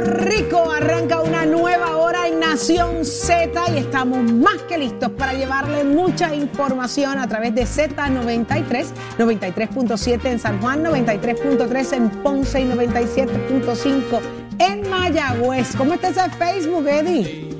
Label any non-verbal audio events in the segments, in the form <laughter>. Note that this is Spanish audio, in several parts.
Rico. Arranca una nueva hora en Nación Z y estamos más que listos para llevarle mucha información a través de Z93, 93.7 en San Juan, 93.3 en Ponce y 97.5 en Mayagüez. ¿Cómo está ese Facebook, Eddie?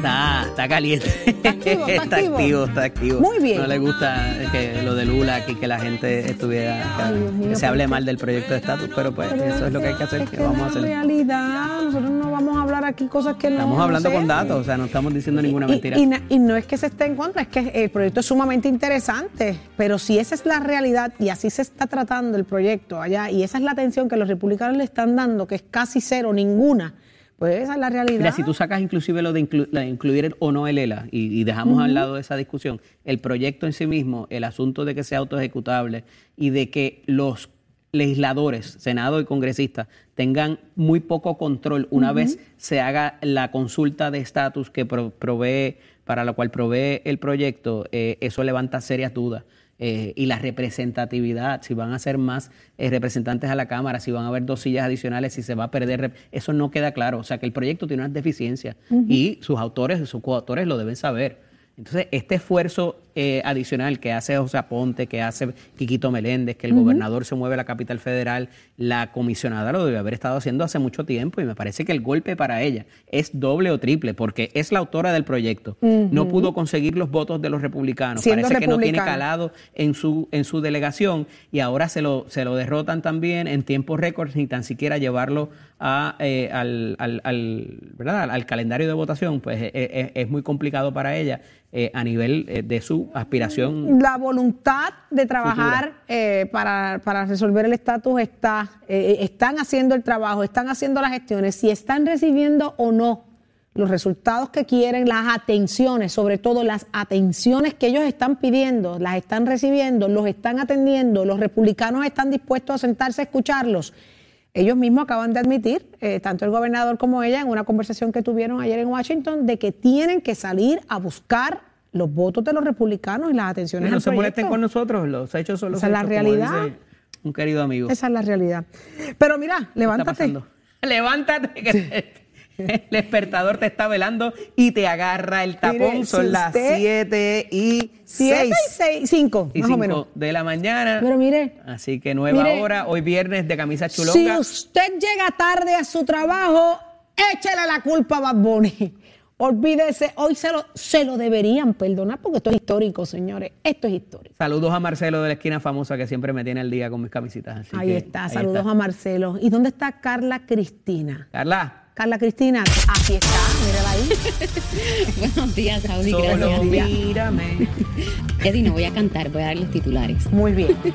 Está, está caliente. Está activo, está activo. está activo. Muy bien. No le gusta que lo de Lula, aquí que la gente estuviera, que, Ay, Dios mío, que se hable mal del proyecto de estatus, pero pues Pero eso es lo que hay que hacer, es que que vamos a hacer. realidad, nosotros no vamos a hablar aquí cosas que no Estamos hablando no con datos, o sea, no estamos diciendo ninguna Y- mentira. Y, na- y no es que se esté en contra, es que el proyecto es sumamente interesante, pero si esa es la realidad y así se está tratando el proyecto allá, y esa es la atención que los republicanos le están dando, que es casi cero, ninguna, pues esa es la realidad. Mira, si tú sacas inclusive lo de inclu- la de incluir el o no el ELA y, y dejamos al lado esa discusión, el proyecto en sí mismo, el asunto de que sea autoejecutable y de que los legisladores, Senado y congresistas, tengan muy poco control una vez se haga la consulta de estatus que pro- provee, para la cual provee el proyecto, eh, eso levanta serias dudas. Eh, y la representatividad, si van a ser más eh, representantes a la Cámara, si van a haber dos sillas adicionales, si se va a perder, eso no queda claro. O sea que el proyecto tiene unas deficiencias y sus autores, sus coautores lo deben saber. Entonces, este esfuerzo eh, adicional que hace José Aponte, que hace Quiquito Meléndez, que el gobernador se mueve a la capital federal, la comisionada lo debe haber estado haciendo hace mucho tiempo y me parece que el golpe para ella es doble o triple porque es la autora del proyecto. No pudo conseguir los votos de los republicanos. Siendo parece que no tiene calado en su, en su delegación y ahora se lo, se lo derrotan también en tiempos récords ni tan siquiera llevarlo a, eh, al, al- al- ¿verdad? al, al calendario de votación, pues eh, eh, es muy complicado para ella eh, a nivel eh, de su aspiración. la voluntad de trabajar eh, para, para resolver el estatus está, eh, están haciendo el trabajo, están haciendo las gestiones, si están recibiendo o no los resultados que quieren, las atenciones, sobre todo las atenciones que ellos están pidiendo, las están recibiendo, los están atendiendo, los republicanos están dispuestos a sentarse a escucharlos. Ellos mismos acaban de admitir, eh, tanto el gobernador como ella, en una conversación que tuvieron ayer en Washington, de que tienen que salir a buscar los votos de los republicanos y las atenciones no al se molesten con nosotros, los hechos son los Esa es la realidad. un querido amigo. Esa es la realidad. Pero mira, ¿Qué está levántate. <laughs> Levántate, que <laughs> el despertador te está velando y te agarra el tapón. Mire, Son si las usted- 7 y Siete 6. y seis, cinco, y más o 5 menos. de la mañana. Pero mire, Así que nueva mire, hora, hoy viernes de camisa si chulonga. usted llega tarde a su trabajo, échele la culpa a Bad Bunny. <laughs> Olvídese, hoy se lo, se lo deberían perdonar porque esto es histórico, señores. Esto es histórico. Saludos a Marcelo de la esquina famosa que siempre me tiene al día con mis camisitas. así ahí que está, ahí saludos está. a Marcelo. ¿Y dónde está Carla Cristina? Carla, Carla Cristina, aquí está. <laughs> Buenos días, Saudi. solo Gracias. mírame. <laughs> Eddie, no voy a cantar, voy a dar los titulares. Muy bien. <laughs>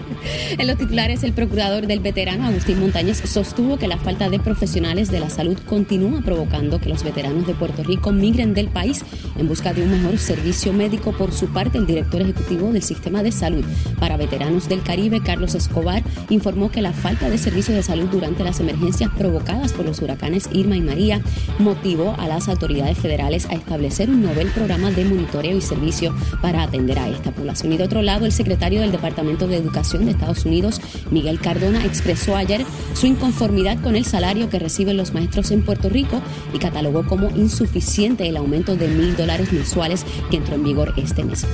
En los titulares, el procurador del veterano Agustín Montañez sostuvo que la falta de profesionales de la salud continúa provocando que los veteranos de Puerto Rico migren del país en busca de un mejor servicio médico. Por su parte, el director ejecutivo del Sistema de Salud para Veteranos del Caribe, Carlos Escobar, informó que la falta de servicios de salud durante las emergencias provocadas por los huracanes Irma y María motivó a las autoridades federales a establecer un novel programa de monitoreo y servicio para atender a esta población. Y de otro lado, el secretario del Departamento de Educación de Estados Unidos, Miguel Cardona, expresó ayer su inconformidad con el salario que reciben los maestros en Puerto Rico y catalogó como insuficiente el aumento de mil dólares mensuales que entró en vigor este mes.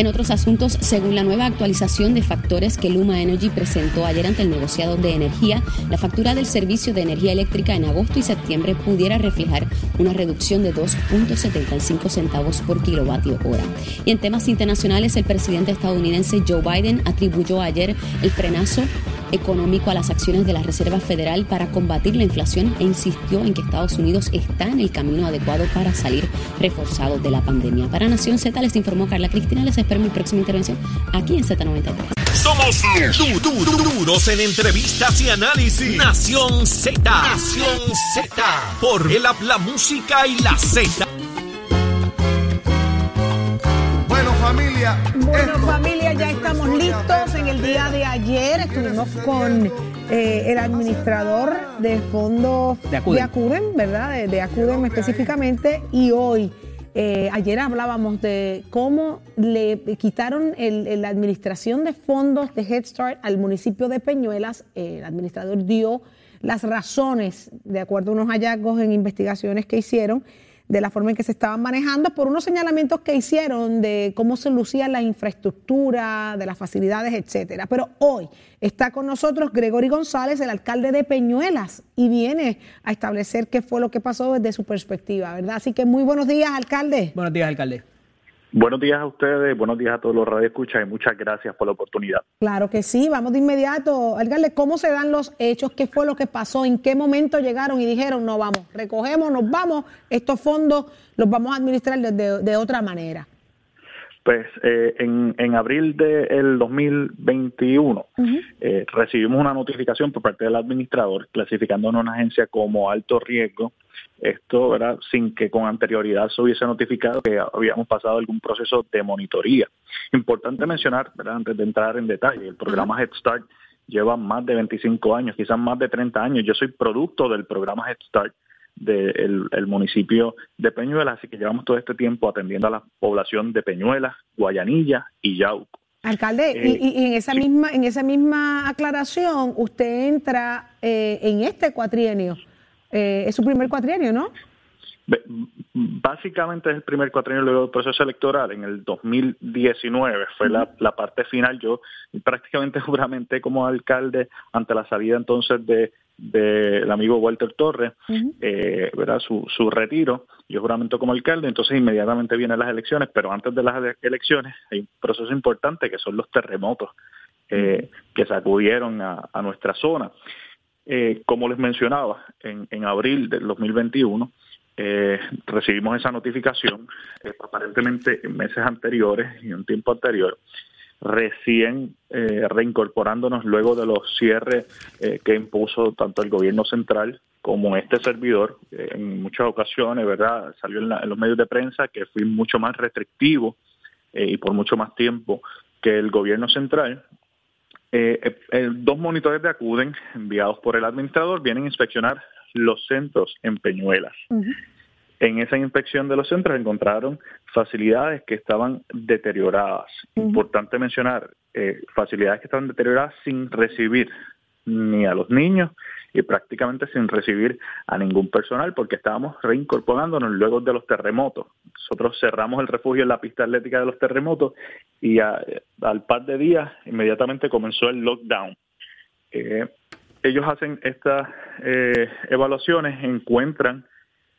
En otros asuntos, según la nueva actualización de factores que Luma Energy presentó ayer ante el negociado de energía, la factura del servicio de energía eléctrica en agosto y septiembre pudiera reflejar una reducción de 2.75 centavos por kilovatio hora. Y en temas internacionales, el presidente estadounidense Joe Biden atribuyó ayer el frenazo económico a las acciones de la Reserva Federal para combatir la inflación e insistió en que Estados Unidos está en el camino adecuado para salir reforzado de la pandemia. Para Nación Z les informó Carla Cristina. Les espero mi próxima intervención aquí en Z93. Somos du- duros en entrevistas y análisis. Nación Z. Nación Z. Por el la música y la Z. familia. Bueno, esto familia, ya es estamos listos. En el día de ayer estuvimos con eh, el administrador de fondos De Acuden. Acuden, ¿verdad? De, de Acuden específicamente. Y hoy, eh, ayer hablábamos de cómo le quitaron el- la administración de fondos de Head Start al municipio de Peñuelas. Eh, el administrador dio las razones, de acuerdo a unos hallazgos en investigaciones que hicieron, de la forma en que se estaban manejando por unos señalamientos que hicieron de cómo se lucía la infraestructura, de las facilidades, etcétera. Pero hoy está con nosotros Gregory González, el alcalde de Peñuelas, y viene a establecer qué fue lo que pasó desde su perspectiva, ¿verdad? Así que muy buenos días, alcalde. Buenos días, alcalde. Buenos días a ustedes, buenos días a todos los radioescuchas y muchas gracias por la oportunidad. Claro que sí, vamos de inmediato. Alcalde, ¿cómo se dan los hechos? ¿Qué fue lo que pasó? ¿En qué momento llegaron y dijeron, no vamos, recogemos, nos vamos, estos fondos los vamos a administrar de, de- de otra manera? Pues eh, en, en abril del 2021 eh, recibimos una notificación por parte del administrador clasificándonos a una agencia como alto riesgo. Esto era sin que con anterioridad se hubiese notificado que habíamos pasado algún proceso de monitoría. Importante mencionar, ¿verdad? antes de entrar en detalle, el programa Head Start lleva más de 25 años, quizás más de 30 años. Yo soy producto del programa Head Start del el municipio de Peñuelas, así que llevamos todo este tiempo atendiendo a la población de Peñuelas, Guayanilla y Yauco. Alcalde, Eh, y, y en esa sí. misma en esa misma aclaración, usted entra eh, en este cuatrienio. Eh, es su primer cuatrienio, ¿no? Básicamente es el primer cuatrienio luego del proceso electoral. En el 2019 fue la, la parte final. Yo prácticamente <laughs> juramenté como alcalde ante la salida entonces de del amigo Walter Torres, eh, ¿verdad? Su, su retiro. Yo juramento como alcalde, entonces inmediatamente vienen las elecciones, pero antes de las ele- elecciones hay un proceso importante que son los terremotos eh, que sacudieron a, a nuestra zona. Eh, como les mencionaba, en, en abril del 2021 eh, recibimos esa notificación, eh, aparentemente en meses anteriores y un tiempo anterior, recién eh, reincorporándonos luego de los cierres que impuso tanto el gobierno central como este servidor. En muchas ocasiones, ¿verdad? Salió en, en los medios de prensa que fui mucho más restrictivo y por mucho más tiempo que el gobierno central. Eh, eh, eh, dos monitores de Acuden, enviados por el administrador, vienen a inspeccionar los centros en Peñuelas. En esa inspección de los centros encontraron facilidades que estaban deterioradas. Importante mencionar, eh, facilidades que estaban deterioradas sin recibir ni a los niños y prácticamente sin recibir a ningún personal porque estábamos reincorporándonos luego de los terremotos. Nosotros cerramos el refugio en la pista atlética de los terremotos y al par de días inmediatamente comenzó el lockdown. Eh, ellos hacen estas eh, evaluaciones, encuentran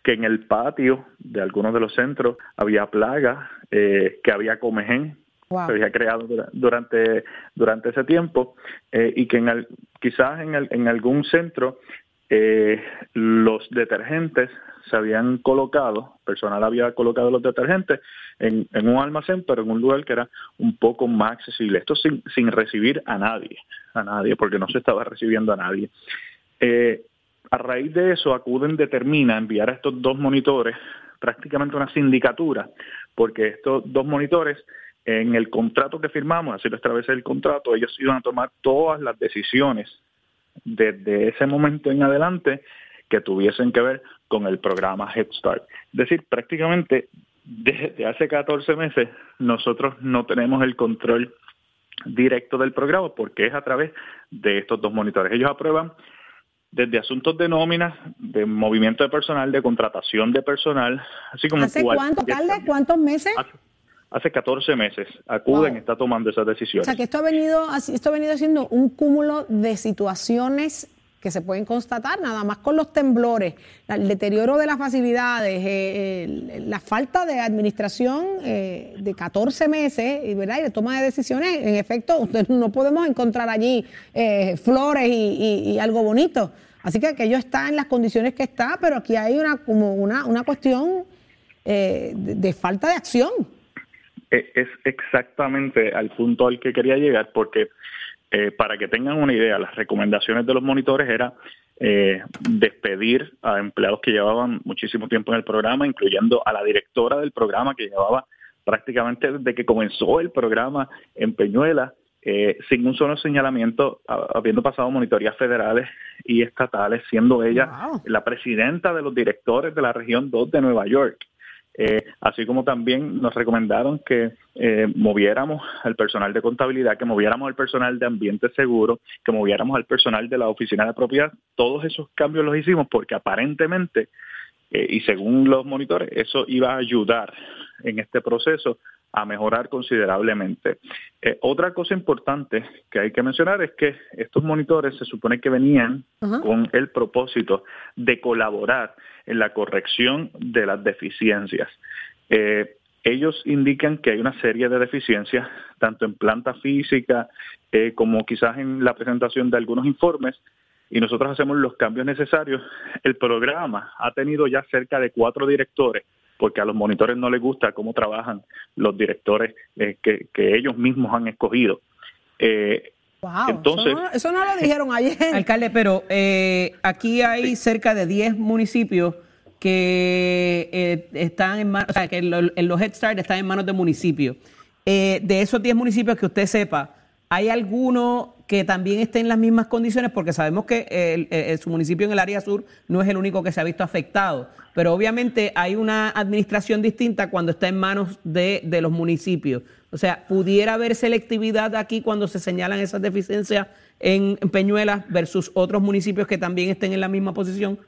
que en el patio de algunos de los centros había plagas, eh, que había comején, Wow. se había creado dura- durante durante ese tiempo eh, y que en el- quizás en, en algún centro eh, los detergentes se habían colocado, personal había colocado los detergentes en, en un almacén, pero en un lugar que era un poco más accesible. Esto sin, sin recibir a nadie, a nadie, porque no se estaba recibiendo a nadie. Eh, a raíz de eso, Acuden determina enviar a estos dos monitores prácticamente una sindicatura, porque estos dos monitores, en el contrato que firmamos, así lo establece el contrato, ellos iban a tomar todas las decisiones desde ese momento en adelante que tuviesen que ver con el programa Head Start. Es decir, prácticamente desde hace 14 meses nosotros no tenemos el control directo del programa porque es a través de estos dos monitores. Ellos aprueban desde asuntos de nóminas, de movimiento de personal, de contratación de personal, así como ¿Hace cuánto. ¿Cuántos meses? Hace, hace 14 meses acuden, Wow. está tomando esas O decisiones. sea, que esto ha venido, esto ha venido siendo un cúmulo de situaciones que se pueden constatar nada más con los temblores, el deterioro de las facilidades, eh, la falta de administración eh, de 14 meses y, ¿verdad? y de toma de decisiones. En efecto, no podemos encontrar allí eh, flores y, algo bonito. Así que aquello está en las condiciones que está, pero aquí hay una, como una, una cuestión de falta de acción. E, es exactamente al punto al que quería llegar, porque eh, para que tengan una idea, las recomendaciones de los monitores era eh, despedir a empleados que llevaban muchísimo tiempo en el programa, incluyendo a la directora del programa que llevaba prácticamente desde que comenzó el programa en Peñuela, eh, sin un solo señalamiento, habiendo pasado monitorías federales y estatales, siendo ella la presidenta de los directores de la región 2 de Nueva York. Eh, así como también nos recomendaron que eh, moviéramos al personal de contabilidad, que moviéramos al personal de ambiente seguro, que moviéramos al personal de la oficina de propiedad. Todos esos cambios los hicimos porque aparentemente, eh, y según los monitores, eso iba a ayudar en este proceso a mejorar considerablemente. Eh, otra cosa importante que hay que mencionar es que estos monitores se supone que venían con el propósito de colaborar en la corrección de las deficiencias. Eh, ellos indican que hay una serie de deficiencias, tanto en planta física eh, como quizás en la presentación de algunos informes, y nosotros hacemos los cambios necesarios. El programa ha tenido ya cerca de cuatro directores porque a los monitores no les gusta cómo trabajan los directores eh, que, ellos mismos han escogido. Eh, entonces, eso no, lo dijeron ayer. <laughs> Alcalde, pero eh, aquí hay cerca de 10 municipios que están en manos, o sea, que los Head Start están en manos de municipios. de esos 10 municipios que usted sepa, ¿hay alguno que también esté en las mismas condiciones? Porque sabemos que su municipio en el área sur no es el único que se ha visto afectado pero obviamente hay una administración distinta cuando está en manos de, los municipios. O sea, ¿pudiera haber selectividad aquí cuando se señalan esas deficiencias en, Peñuelas versus otros municipios que también estén en la misma posición?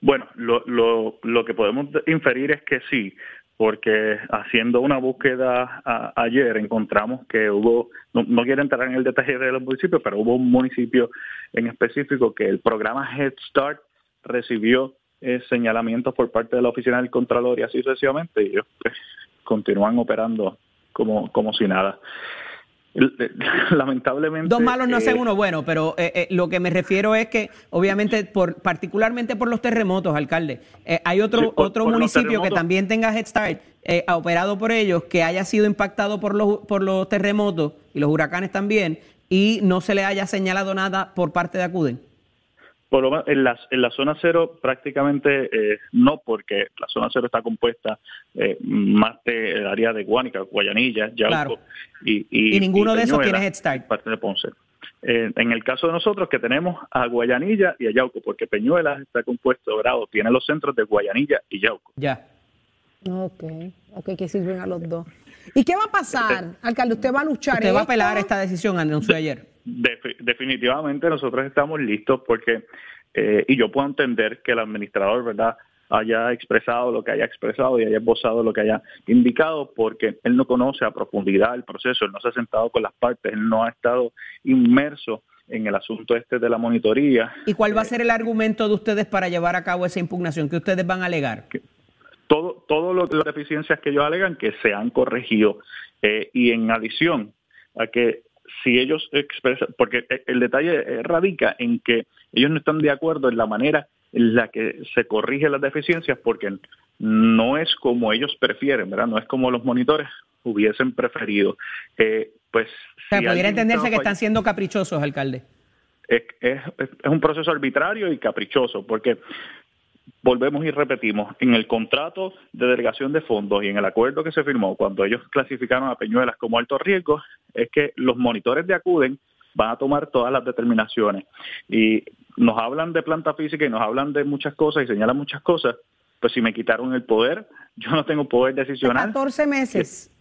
Bueno, lo, lo, lo que podemos inferir es que sí, porque haciendo una búsqueda ayer encontramos que hubo, no, quiero entrar en el detalle de los municipios, pero hubo un municipio en específico que el programa Head Start recibió eh, señalamientos por parte de la oficina del Contralor y así sucesivamente, y ellos pues, continúan operando como, como si nada. <laughs> Lamentablemente. Dos malos no hacen eh, uno bueno, pero eh, lo que me refiero es que, obviamente, por particularmente por los terremotos, alcalde, hay otro otro municipio que también tenga Head Start operado por ellos, que haya sido impactado por los, por los terremotos y los huracanes también, y no se le haya señalado nada por parte de Acuden. Por lo menos en la, en la zona cero prácticamente eh, no, porque la zona cero está compuesta eh, más del área de Guánica, Guayanilla, Yauco y, y, ninguno de esos tiene Head Start. Parte de Ponce. Eh, en el caso de nosotros que tenemos a Guayanilla y a Yauco, porque Peñuelas está compuesto, dorado, tiene los centros de Guayanilla y Yauco. Ya. Ok, ok, que sirven a los dos. ¿Y qué va a pasar, alcalde? ¿Usted va a luchar? ¿Usted va a apelar esta decisión, anunció ayer? Definitivamente nosotros estamos listos porque, eh, y yo puedo entender que el administrador, ¿verdad?, haya expresado lo que haya expresado y haya esbozado lo que haya indicado, porque él no conoce a profundidad el proceso, él no se ha sentado con las partes, él no ha estado inmerso en el asunto este de la monitoría. ¿Y cuál va a ser el argumento de ustedes para llevar a cabo esa impugnación que ustedes van a alegar? todo, todo lo, las deficiencias que ellos alegan que se han corregido eh, y en adición a que si ellos expresan, porque el detalle radica en que ellos no están de acuerdo en la manera en la que se corrigen las deficiencias porque no es como ellos prefieren, ¿verdad? No es como los monitores hubiesen preferido. Eh, pues, o pudiera entenderse que están siendo caprichosos, alcalde. Es, es, es, un proceso arbitrario y caprichoso, porque volvemos y repetimos, en el contrato de delegación de fondos y en el acuerdo que se firmó cuando ellos clasificaron a Peñuelas como alto riesgo, es que los monitores de Acuden van a tomar todas las determinaciones. Y nos hablan de planta física y nos hablan de muchas cosas y señalan muchas cosas, pues si me quitaron el poder, <laughs> yo no tengo poder decisional. 14 meses.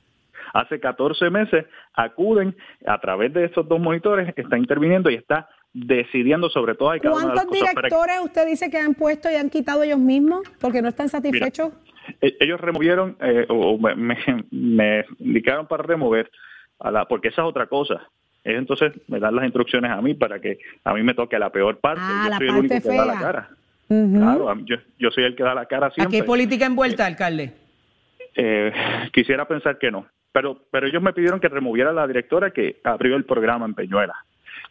Hace 14 meses acuden a través de estos dos monitores, está interviniendo y está decidiendo sobre todo cada ¿Cuántos directores usted dice que han puesto y han quitado ellos mismos porque no están satisfechos? E-, ellos removieron eh, o me, indicaron para remover a la porque esa es otra cosa. Entonces me dan las instrucciones a mí para que a mí me toque la peor parte. Ah, yo la soy el parte único que da la fea. cara. Ujú. Claro, yo, yo soy el que da la cara siempre. ¿Aquí hay política envuelta, alcalde? Eh, quisiera pensar que no, pero pero ellos me pidieron que removiera a la directora que abrió el programa en Peñuela.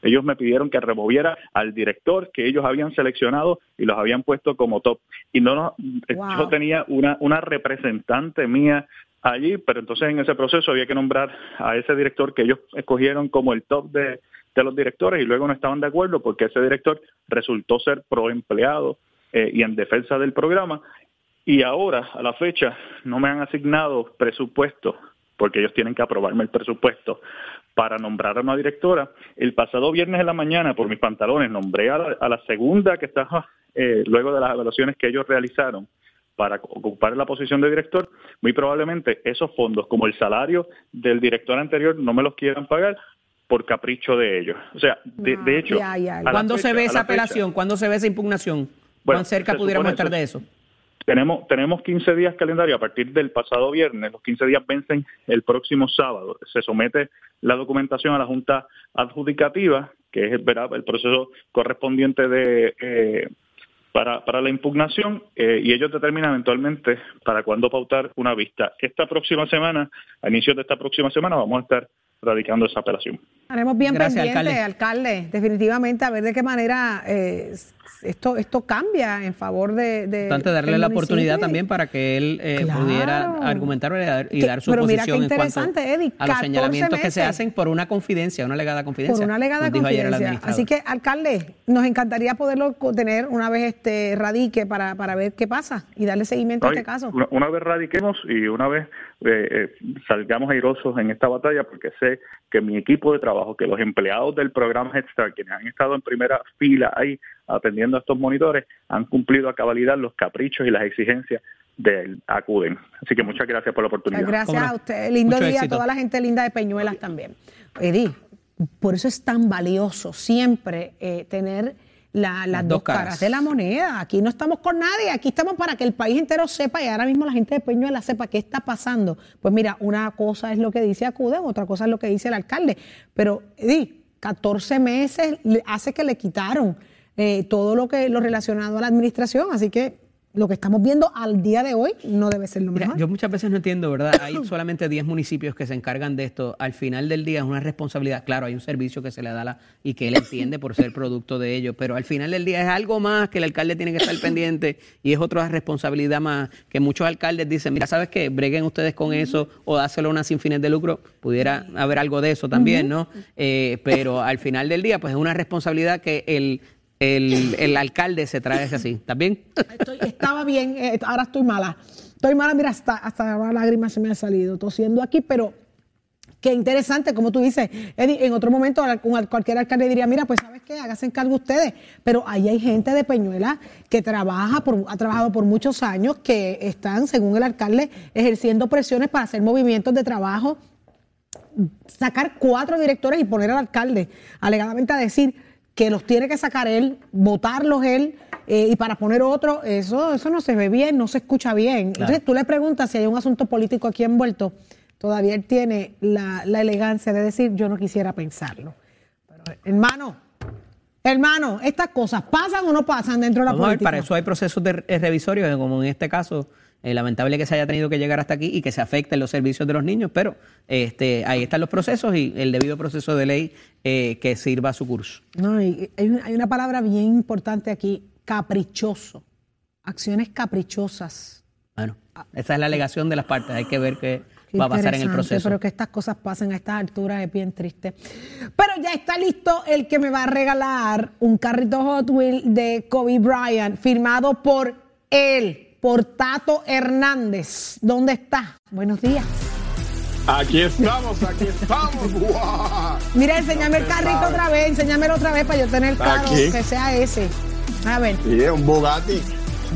Ellos me pidieron que removiera al director que ellos habían seleccionado y los habían puesto como top. Y no, no Wow. yo tenía una una representante mía allí, pero entonces en ese proceso había que nombrar a ese director que ellos escogieron como el top de, de los directores y luego no estaban de acuerdo porque ese director resultó ser pro empleado eh, y en defensa del programa y ahora, a la fecha, no me han asignado presupuesto, porque ellos tienen que aprobarme el presupuesto para nombrar a una directora. El pasado viernes en la mañana, por mis pantalones, nombré a la, a la segunda que está eh, luego de las evaluaciones que ellos realizaron para ocupar la posición de director. Muy probablemente esos fondos, como el salario del director anterior, no me los quieran pagar por capricho de ellos. O sea, de, de hecho... ya, ¿Cuándo se ve esa la fecha- apelación? ¿Cuándo se ve esa impugnación? Bueno, ¿Cuán cerca pudiéramos supone- estar de eso? Tenemos, tenemos 15 días calendario a partir del pasado viernes. Los 15 días vencen el próximo sábado. Se somete la documentación a la Junta Adjudicativa, que es el proceso correspondiente de eh, para, para la impugnación, eh, y ellos determinan eventualmente para cuándo pautar una vista. Esta próxima semana, a inicios de esta próxima semana, vamos a estar radicando esa apelación. Haremos bien Gracias, pendiente, alcalde. definitivamente, a ver de qué manera eh, esto, esto cambia en favor de... de Importante darle la municipio oportunidad también para que él eh, Claro. pudiera argumentar y dar, y Que- dar su pero mira qué posición en cuanto interesante, Eddie, a los 14 señalamientos que se meses. hacen por una confidencia, una legada confidencia. Por una legada confidencia. Así que, alcalde, nos encantaría poderlo tener una vez este radique para, para ver qué pasa y darle seguimiento a Ay, este caso. Una, una vez radiquemos y una vez eh, eh, salgamos airosos en esta batalla, porque sé que mi equipo de trabajo, que los empleados del programa Head Start, quienes han estado en primera fila ahí atendiendo a estos monitores, han cumplido a cabalidad los caprichos y las exigencias del ACUDEN. Así que muchas gracias por la oportunidad. Pues gracias a usted. Lindo Mucho día éxito. a toda la gente linda de Peñuelas también. Eddie, por eso es tan valioso siempre eh, tener la- las, dos caras. de la moneda. Aquí no estamos con nadie, aquí estamos para que el país entero sepa y ahora mismo la gente de Peñuelas sepa qué está pasando. Pues mira, una cosa es lo que dice Acuden, otra cosa es lo que dice el alcalde. Pero, Eddie, 14 meses le- hace que le quitaron eh, todo lo que lo relacionado a la administración, así que lo que estamos viendo al día de hoy no debe ser lo Mira, mejor. yo muchas veces no entiendo, ¿verdad? <coughs> Hay solamente 10 municipios que se encargan de esto. Al final del día es una responsabilidad. Claro, hay un servicio que se le da a la, y que él entiende por ser producto de ello, pero al final del día es algo más que el alcalde tiene que estar pendiente y es otra responsabilidad más que muchos alcaldes dicen, mira, ¿sabes qué? Breguen ustedes con eso o dáselo una sin fines de lucro. Pudiera haber algo de eso también, ¿no? Eh, pero al final del día, pues es una responsabilidad que el, el, alcalde se trae así. ¿Estás bien? Estaba bien, eh, ahora estoy mala. Estoy mala, mira, hasta, hasta la lágrima se me ha salido tosiendo aquí, pero qué interesante, como tú dices, Eddie, en otro momento cualquier alcalde diría, mira, pues sabes qué, háganse cargo ustedes, pero ahí hay gente de Peñuela que trabaja, por, ha trabajado por muchos años, que están, según el alcalde, ejerciendo presiones para hacer movimientos de trabajo sacar cuatro directores y poner al alcalde alegadamente a decir que los tiene que sacar él, votarlos él eh, y para poner otro, eso, eso no se ve bien, no se escucha bien. Entonces tú le preguntas si hay un asunto político aquí envuelto, todavía él tiene la, la elegancia de decir yo no quisiera pensarlo. Pero, hermano, hermano, estas cosas pasan o no pasan dentro de la Vamos a ver, política. para eso hay procesos de eh, revisorios, como en este caso, eh, lamentable que se haya tenido que llegar hasta aquí y que se afecten los servicios de los niños, pero este, ahí están los procesos y el debido proceso de ley eh, que sirva a su curso. No, hay, una- hay una palabra bien importante aquí, caprichoso. Acciones caprichosas. Bueno, esa es la alegación de las partes, hay que ver qué, Qué va a pasar en el proceso. Pero que estas cosas pasen a estas alturas es bien triste. Pero ya está listo el que me va a regalar un carrito Hot Wheel de Kobe Bryant, firmado por él, por Tato Hernández. ¿Dónde está? Buenos días. Aquí estamos, aquí estamos. <laughs> Mira, enséñame el carrito sabe. otra vez, enséñamelo otra vez para yo tener claro Aquí. que sea ese. A ver. Sí, es un Bugatti.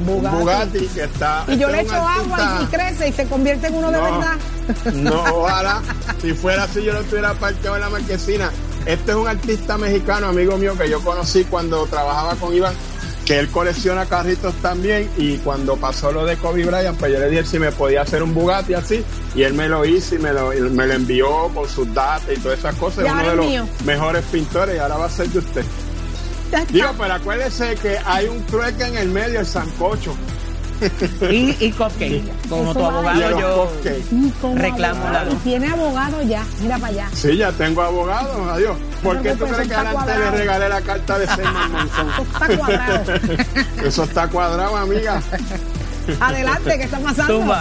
Bugatti. Un Bugatti que está. Y yo este le echo agua y crece y se convierte en uno de verdad. No, <laughs> ojalá. Si fuera así, yo no estuviera parqueado en la marquesina. Este es un artista mexicano, amigo mío, que yo conocí cuando trabajaba con Iván que él colecciona carritos también y cuando pasó lo de Kobe Bryant, pues yo le dije si me podía hacer un Bugatti así y él me lo hizo y me lo, me lo envió con sus datos y todas esas cosas. Es uno de los mejores pintores y ahora va a ser de usted. Digo, pero acuérdese que hay un trueque en el medio, el sancocho. <laughs> y, y cupcake. Como tu abogado, yo reclamo Y tiene abogado ya, mira para allá. Sí, ya tengo abogado, adiós. ¿Por qué tú crees que adelante le regalé la carta de Seymour Monzón? Eso está cuadrado. <laughs> Eso está cuadrado, amiga. <laughs> Adelante, ¿qué está pasando?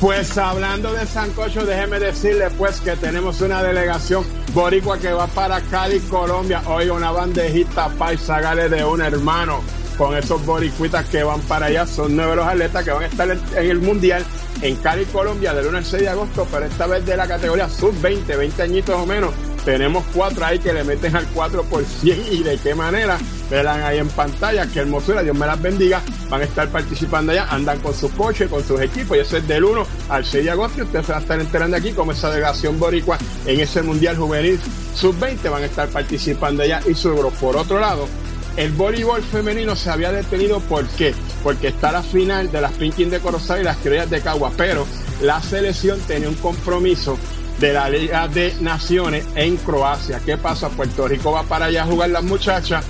Pues hablando de Sancocho, déjeme decirle pues que tenemos una delegación boricua que va para Cali, Colombia. Hoy una bandejita paisa, gale de un hermano con esos boricuitas que van para allá. Son nueve los atletas que van a estar en el Mundial en Cali, Colombia, del 1 al 6 de agosto, pero esta vez de la categoría sub-20, 20 añitos o menos. Tenemos cuatro ahí que le meten al 4 por 100 y de qué manera. Verán ahí en pantalla, qué hermosura, Dios me las bendiga. Van a estar participando allá, andan con sus coches, con sus equipos, y eso es del 1 al 6 de agosto. Y ustedes se van a estar enterando aquí como esa delegación boricua en ese Mundial Juvenil Sub-20 van a estar participando allá y su Por otro lado, el voleibol femenino se había detenido, ¿por qué? Porque está la final de las Pinkin de Corozal y las Criollas de Cagua, pero la selección tenía un compromiso de la Liga de Naciones en Croacia. ¿Qué pasa? Puerto Rico va para allá a jugar las muchachas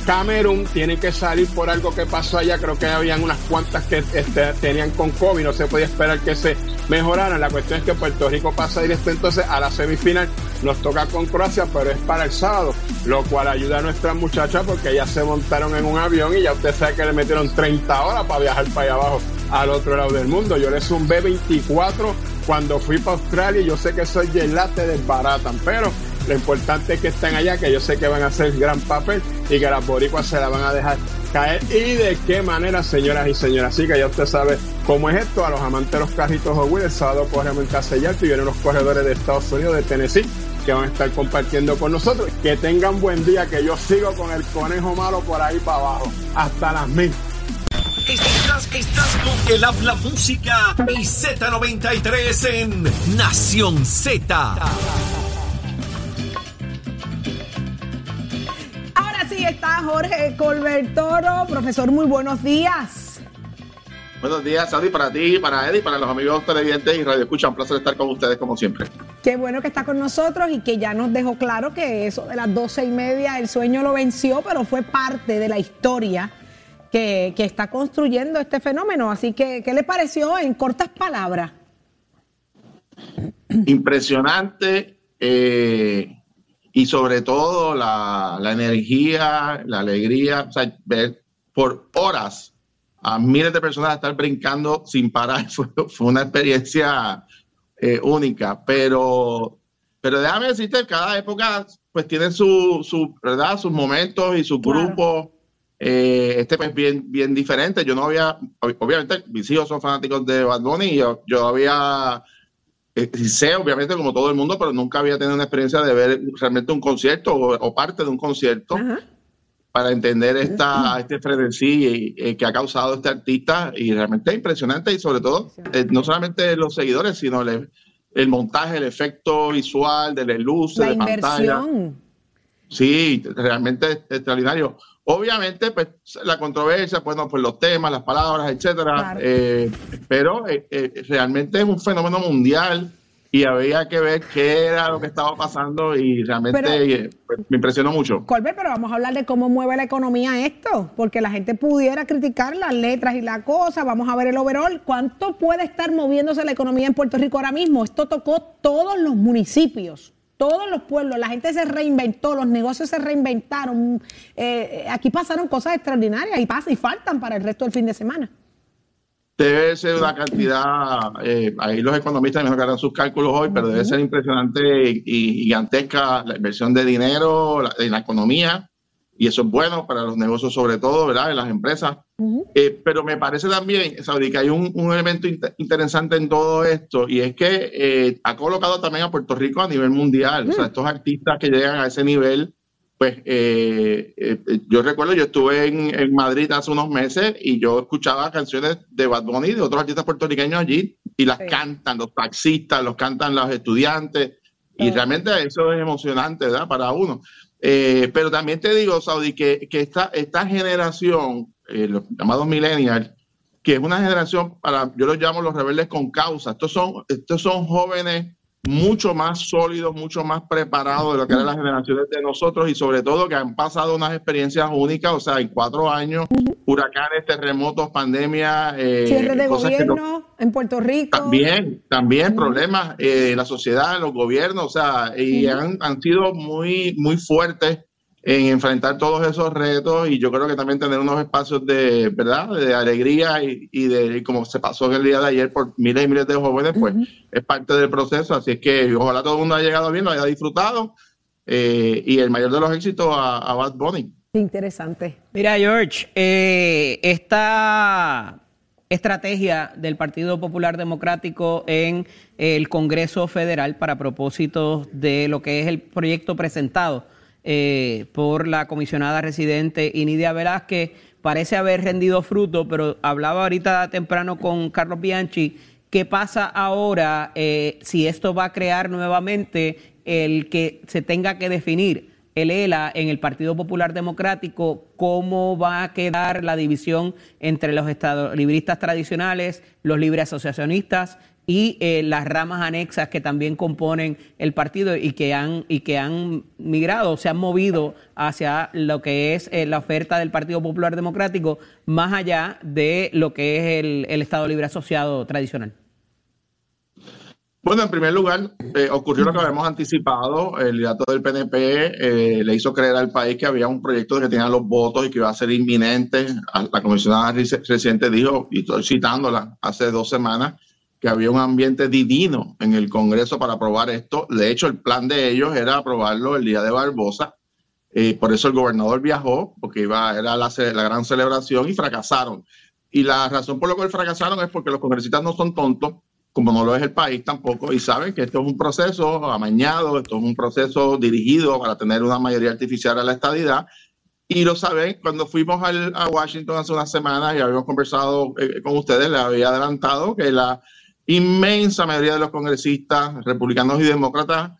Camerún tiene que salir por algo que pasó allá. Creo que habían unas cuantas que este, tenían con COVID. No se podía esperar que se mejoraran. La cuestión es que Puerto Rico pasa directo entonces a la semifinal. Nos toca con Croacia, pero es para el sábado. Lo cual ayuda a nuestras muchachas porque ya se montaron en un avión y ya usted sabe que le metieron 30 horas para viajar para allá abajo al otro lado del mundo. Yo les un B24 cuando fui para Australia. Yo sé que soy gelate desbaratan, pero lo importante es que estén allá, que yo sé que van a hacer gran papel y que las boricuas se la van a dejar caer. ¿Y de qué manera, señoras y señores? Así que ya usted sabe cómo es esto. A los amantes de los carritos Hot el sábado corremos en Casellalto y vienen los corredores de Estados Unidos, de Tennessee, que van a estar compartiendo con nosotros. Que tengan buen día, que yo sigo con el conejo malo por ahí para abajo. Hasta las mil. Estás, estás con el habla música y Z93 en Nación Z. está Jorge Colbertoro. Profesor, muy buenos días. Buenos días, Sandy, para ti, para Eddie, para los amigos televidentes y Radio Escucha. Un placer estar con ustedes como siempre. Qué bueno que está con nosotros y que ya nos dejó claro que eso de las doce y media el sueño lo venció, pero fue parte de la historia que, que está construyendo este fenómeno. Así que, ¿qué le pareció en cortas palabras? Impresionante. Eh, y sobre todo la, energía, la alegría, o sea, ver por horas a miles de personas estar brincando sin parar <laughs> fue, una experiencia eh, única, pero, pero déjame decirte, cada época pues tiene su, su ¿verdad? sus momentos y sus grupos. Eh, este pues bien, bien diferente. Yo no había, obviamente mis hijos son fanáticos de Bad Bunny y yo, yo había sé, obviamente, como todo el mundo, pero nunca había tenido una experiencia de ver realmente un concierto o, parte de un concierto para entender esta, este frenesí eh, que ha causado este artista y realmente es impresionante y sobre todo, eh, no solamente los seguidores, sino el, montaje, el efecto visual de las luces, la de inversión. pantalla. Sí, realmente extraordinario. Obviamente, pues la controversia, bueno, pues los temas, las palabras, etcétera, eh, pero eh, eh, realmente es un fenómeno mundial y había que ver qué era lo que estaba pasando y realmente pues, me impresionó mucho. Colbert, pero vamos a hablar de cómo mueve la economía esto, porque la gente pudiera criticar las letras y la cosa, vamos a ver el overall, ¿cuánto puede estar moviéndose la economía en Puerto Rico ahora mismo? Esto tocó todos los municipios todos los pueblos, la gente se reinventó, los negocios se reinventaron. Eh, aquí pasaron cosas extraordinarias y pasan y faltan para el resto del fin de semana. Debe ser una cantidad, eh, ahí los economistas me harán sus cálculos hoy, pero debe ser impresionante y, gigantesca la inversión de dinero en la economía y eso es bueno para los negocios sobre todo, ¿verdad? En las empresas. Eh, pero me parece también, Saudi, que hay un, elemento interesante en todo esto y es que eh, ha colocado también a Puerto Rico a nivel mundial. O sea, mm. estos artistas que llegan a ese nivel, pues eh, yo recuerdo, yo estuve en, Madrid hace unos meses y yo escuchaba canciones de Bad Bunny de otros artistas puertorriqueños allí y las cantan los taxistas, los cantan los estudiantes. Y realmente eso es emocionante, ¿verdad? Para uno. Eh, pero también te digo, Saudi, que, esta, esta generación eh, los llamados millennials, que es una generación para, yo los llamo los rebeldes con causa. Estos son, estos son jóvenes mucho más sólidos, mucho más preparados de lo que eran las generaciones de nosotros y sobre todo que han pasado unas experiencias únicas, o sea, en cuatro años, huracanes, terremotos, pandemia. Eh, Cierre de gobierno en Puerto Rico. También, también problemas en eh, la sociedad, en los gobiernos, o sea, y han, han sido muy, muy fuertes en enfrentar todos esos retos y yo creo que también tener unos espacios de verdad de alegría y, de como se pasó en el día de ayer por miles y miles de jóvenes pues es parte del proceso. Así es que ojalá todo el mundo haya llegado bien lo haya disfrutado eh, y el mayor de los éxitos a, Bad Bunny. Interesante. Mira George eh, esta estrategia del Partido Popular Democrático en el Congreso Federal para propósitos de lo que es el proyecto presentado eh, por la comisionada residente Inidia Velázquez. Parece haber rendido fruto, pero hablaba ahorita temprano con Carlos Bianchi. ¿Qué pasa ahora eh, si esto va a crear nuevamente el que se tenga que definir el ELA en el Partido Popular Democrático, cómo va a quedar la división entre los libristas tradicionales, los libres asociacionistas y eh, las ramas anexas que también componen el partido y que han y que han migrado, se han movido hacia lo que es eh, la oferta del Partido Popular Democrático, más allá de lo que es el, Estado Libre Asociado tradicional. Bueno, en primer lugar, eh, ocurrió lo que habíamos anticipado. El liderato del PNP le hizo creer al país que había un proyecto que tenía los votos y que iba a ser inminente. La comisionada reciente dijo, y estoy citándola, hace dos semanas, que había un ambiente divino en el Congreso para aprobar esto. De hecho, el plan de ellos era aprobarlo el día de Barbosa. Eh, por eso el gobernador viajó, porque iba, era la, gran celebración y fracasaron. Y la razón por la cual fracasaron es porque los congresistas no son tontos, como no lo es el país tampoco, y saben que esto es un proceso amañado, esto es un proceso dirigido para tener una mayoría artificial a la estadidad. Y lo saben, cuando fuimos a Washington hace unas semanas y habíamos conversado eh, con ustedes, les había adelantado que la inmensa mayoría de los congresistas, republicanos y demócratas,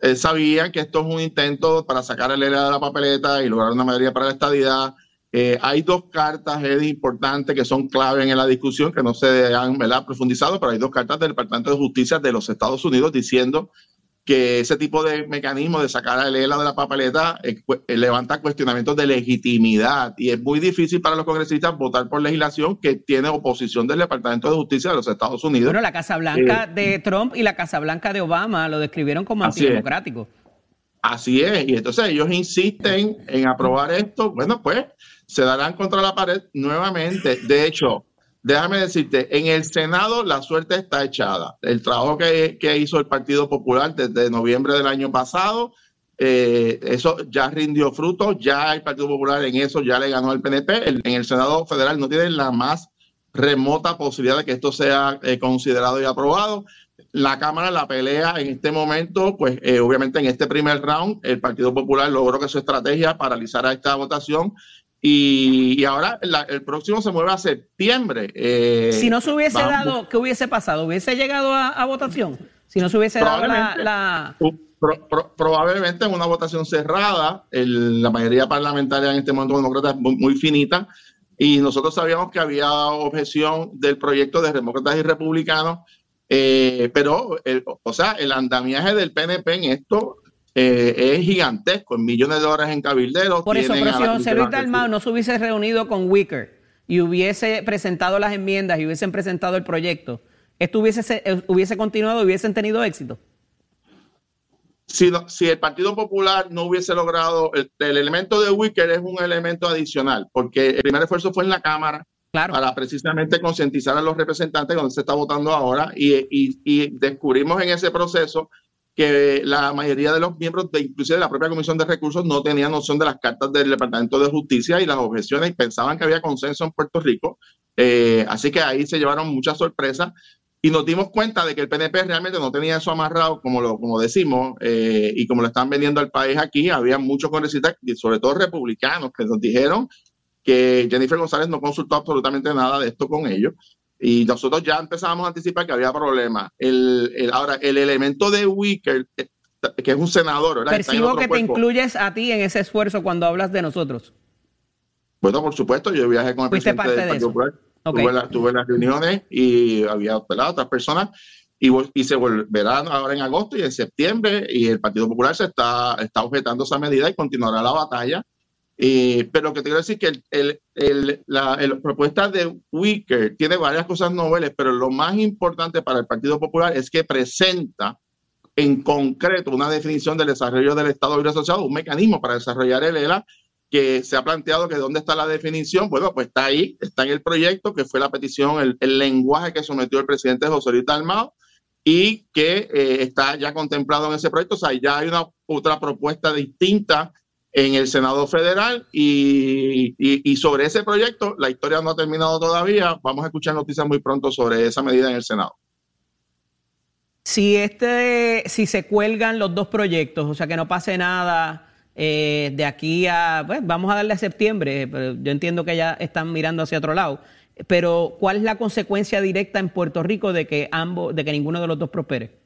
eh, sabían que esto es un intento para sacar el ELA de la papeleta y lograr una mayoría para la estadidad. Eh, hay dos cartas importantes que son clave en la discusión, que no se han profundizado, pero hay dos cartas del Departamento de Justicia de los Estados Unidos diciendo que ese tipo de mecanismo de sacar a ELA de la papeleta eh, eh, levanta cuestionamientos de legitimidad y es muy difícil para los congresistas votar por legislación que tiene oposición del Departamento de Justicia de los Estados Unidos. Bueno, la Casa Blanca eh, de Trump y la Casa Blanca de Obama lo describieron como antidemocrático. Así es, y entonces ellos insisten en aprobar esto, bueno, pues se darán contra la pared nuevamente. De hecho, déjame decirte, en el Senado la suerte está echada. El trabajo que, hizo el Partido Popular desde noviembre del año pasado, eh, eso ya rindió fruto, ya el Partido Popular en eso ya le ganó al PNP. en el Senado Federal no tiene la más remota posibilidad de que esto sea eh, considerado y aprobado. La Cámara la pelea en este momento, pues eh, obviamente en este primer round el Partido Popular logró que su estrategia paralizara esta votación y, ahora el próximo se mueve a septiembre. Eh, si no se hubiese dado, ¿qué hubiese pasado? ¿Hubiese llegado a, votación? Si no se hubiese dado la... probablemente en una votación cerrada, la mayoría parlamentaria en este momento demócrata es muy, finita, y nosotros sabíamos que había objeción del proyecto de demócratas y republicanos, eh, pero, o sea, el andamiaje del PNP en esto eh, es gigantesco, en millones de dólares en cabilderos. Por eso, pero si José Luis Dalmau no se hubiese reunido con Wicker y hubiese presentado las enmiendas y hubiesen presentado el proyecto, ¿esto hubiese, eh, hubiese continuado y hubiesen tenido éxito? Si, si, el Partido Popular no hubiese logrado, el, elemento de Wicker es un elemento adicional, porque el primer esfuerzo fue en la Cámara para precisamente concientizar a los representantes donde se está votando ahora y, y, y, descubrimos en ese proceso que la mayoría de los miembros, de, inclusive de la propia Comisión de Recursos, no tenían noción de las cartas del Departamento de Justicia y las objeciones y pensaban que había consenso en Puerto Rico. Eh, así que ahí se llevaron muchas sorpresas y nos dimos cuenta de que el PNP realmente no tenía eso amarrado, como lo como decimos, eh, y como lo están vendiendo al país aquí. Había muchos congresistas, sobre todo republicanos, que nos dijeron que Jennifer González no consultó absolutamente nada de esto con ellos. Y nosotros ya empezábamos a anticipar que había problemas. El, ahora, el elemento de Wicker, que es un senador, Percibo que te incluyes a ti en ese esfuerzo cuando hablas de nosotros. Bueno, por supuesto, yo viajé con el presidente del Partido Popular. Tuve, las reuniones y había otras personas y, y, se volverán ahora en agosto y en septiembre y el Partido Popular se está, está objetando esa medida y continuará la batalla. Pero que te quiero decir que el, el, la, propuesta de Wicker tiene varias cosas noveles, pero lo más importante para el Partido Popular es que presenta en concreto una definición del desarrollo del Estado Libre Asociado, un mecanismo para desarrollar el ELA que se ha planteado que dónde está la definición, bueno, pues está ahí, está en el proyecto, que fue la petición, el, lenguaje que sometió el presidente José Luis Dalmao y que eh, está ya contemplado en ese proyecto. O sea, ya hay una otra propuesta distinta en el Senado Federal y, y, sobre ese proyecto la historia no ha terminado todavía. Vamos a escuchar noticias muy pronto sobre esa medida en el Senado. Si, este, si se cuelgan los dos proyectos, o sea, que no pase nada eh, de aquí a, pues, vamos a darle a septiembre, pero yo entiendo que ya están mirando hacia otro lado, pero ¿cuál es la consecuencia directa en Puerto Rico de que ambos, de que ninguno de los dos prospere?